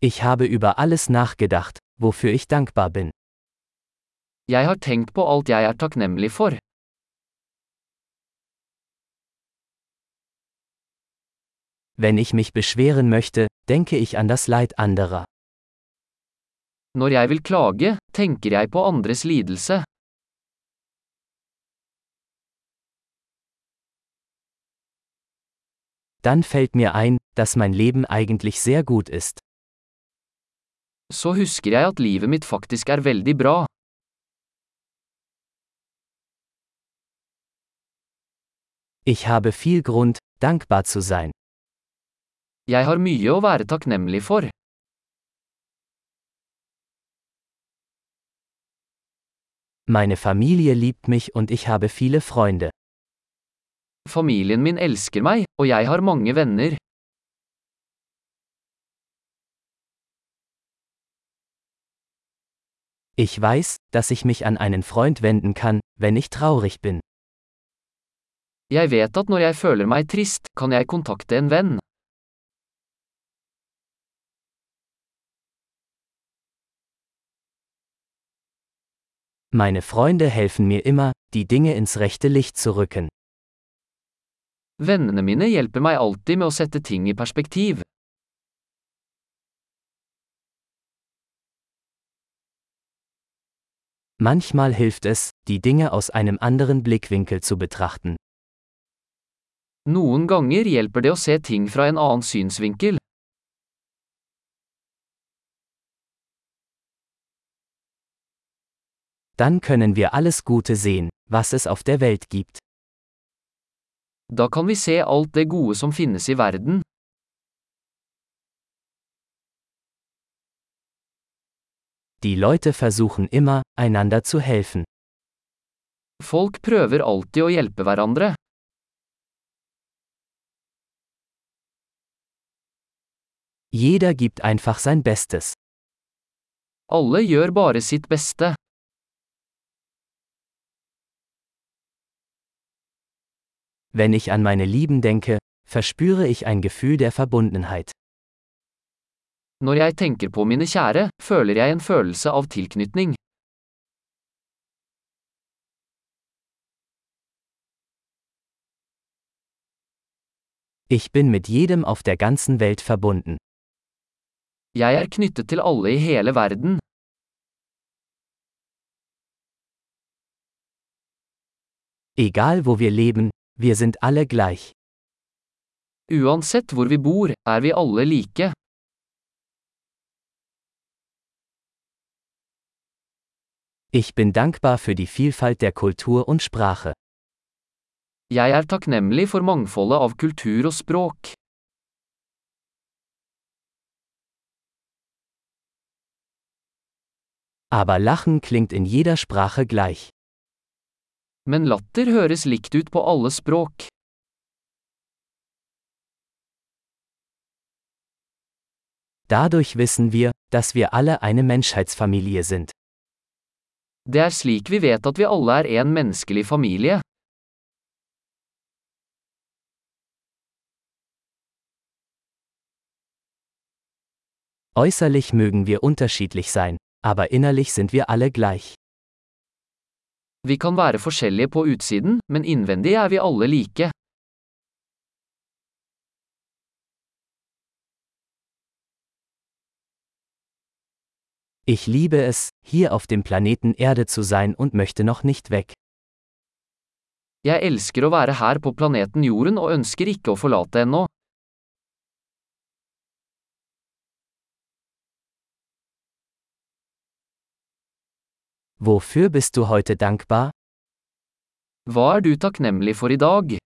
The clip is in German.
Ich habe über alles nachgedacht, wofür ich dankbar bin. Jeg har tenkt på alt jeg er takknemlig for. Wenn ich mich beschweren möchte, denke ich an das Leid anderer. Når jeg vil klage, tenker jeg på andres lidelse. Dann fällt mir ein, dass mein Leben eigentlich sehr gut ist. Så husker jeg at livet mitt faktisk er veldig bra. Ich habe viel Grund, dankbar zu sein. Jeg har mye å være takknemlig for. Meine Familie liebt mich und ich habe viele Freunde. Familien min elsker meg, og jeg har mange venner. Ich weiß, dass ich mich an einen Freund wenden kann, wenn ich traurig bin. Jeg vet at når jeg føler meg trist, kan jeg kontakte en venn. Meine Freunde helfen mir immer, die Dinge ins rechte Licht zu rücken. Vennene mine hjelper meg alltid med å sette ting i perspektiv. Manchmal hilft es, die Dinge aus einem anderen Blickwinkel zu betrachten. Noen ganger hjelper det å se ting fra en annen synsvinkel. Dann können wir alles Gute sehen, was es auf der Welt gibt. Da kan vi se alt det gode som finnes i verden. Die Leute versuchen immer, einander zu helfen. Folk prøver alltid å hjelpe hverandre. Jeder gibt einfach sein Bestes. Alle gjør bare sitt beste. Wenn ich an meine Lieben denke, verspüre ich ein Gefühl der Verbundenheit. Når jeg tenker på mine kjære, føler jeg en følelse av tilknytning. Ich bin mit jedem auf der ganzen Welt verbunden. Jeg er knyttet til alle i hele verden. Egal wo wir leben, wir sind alle gleich. Uansett hvor vi bor, er vi alle like. Ich bin dankbar für die Vielfalt der Kultur und Sprache. Jeg er takknemlig for mangfoldet av kultur og språk. Aber Lachen klingt in jeder Sprache gleich. Men latter høres likt ut på alle språk. Dadurch wissen wir, dass wir alle eine Menschheitsfamilie sind. Det er slik vi vet at vi alle er en menneskelig familie. Äußerlich mögen wir unterschiedlich sein, aber innerlich sind wir alle gleich. Vi kan være forskjellige på utsiden, men innvendig er vi alle like. Ich liebe es, hier auf dem Planeten Erde zu sein und möchte noch nicht weg. Jeg elsker å være her på planeten Jorden og ønsker ikke å forlate ennå. Wofür bist du heute dankbar? Hva er du takknemlig for i dag?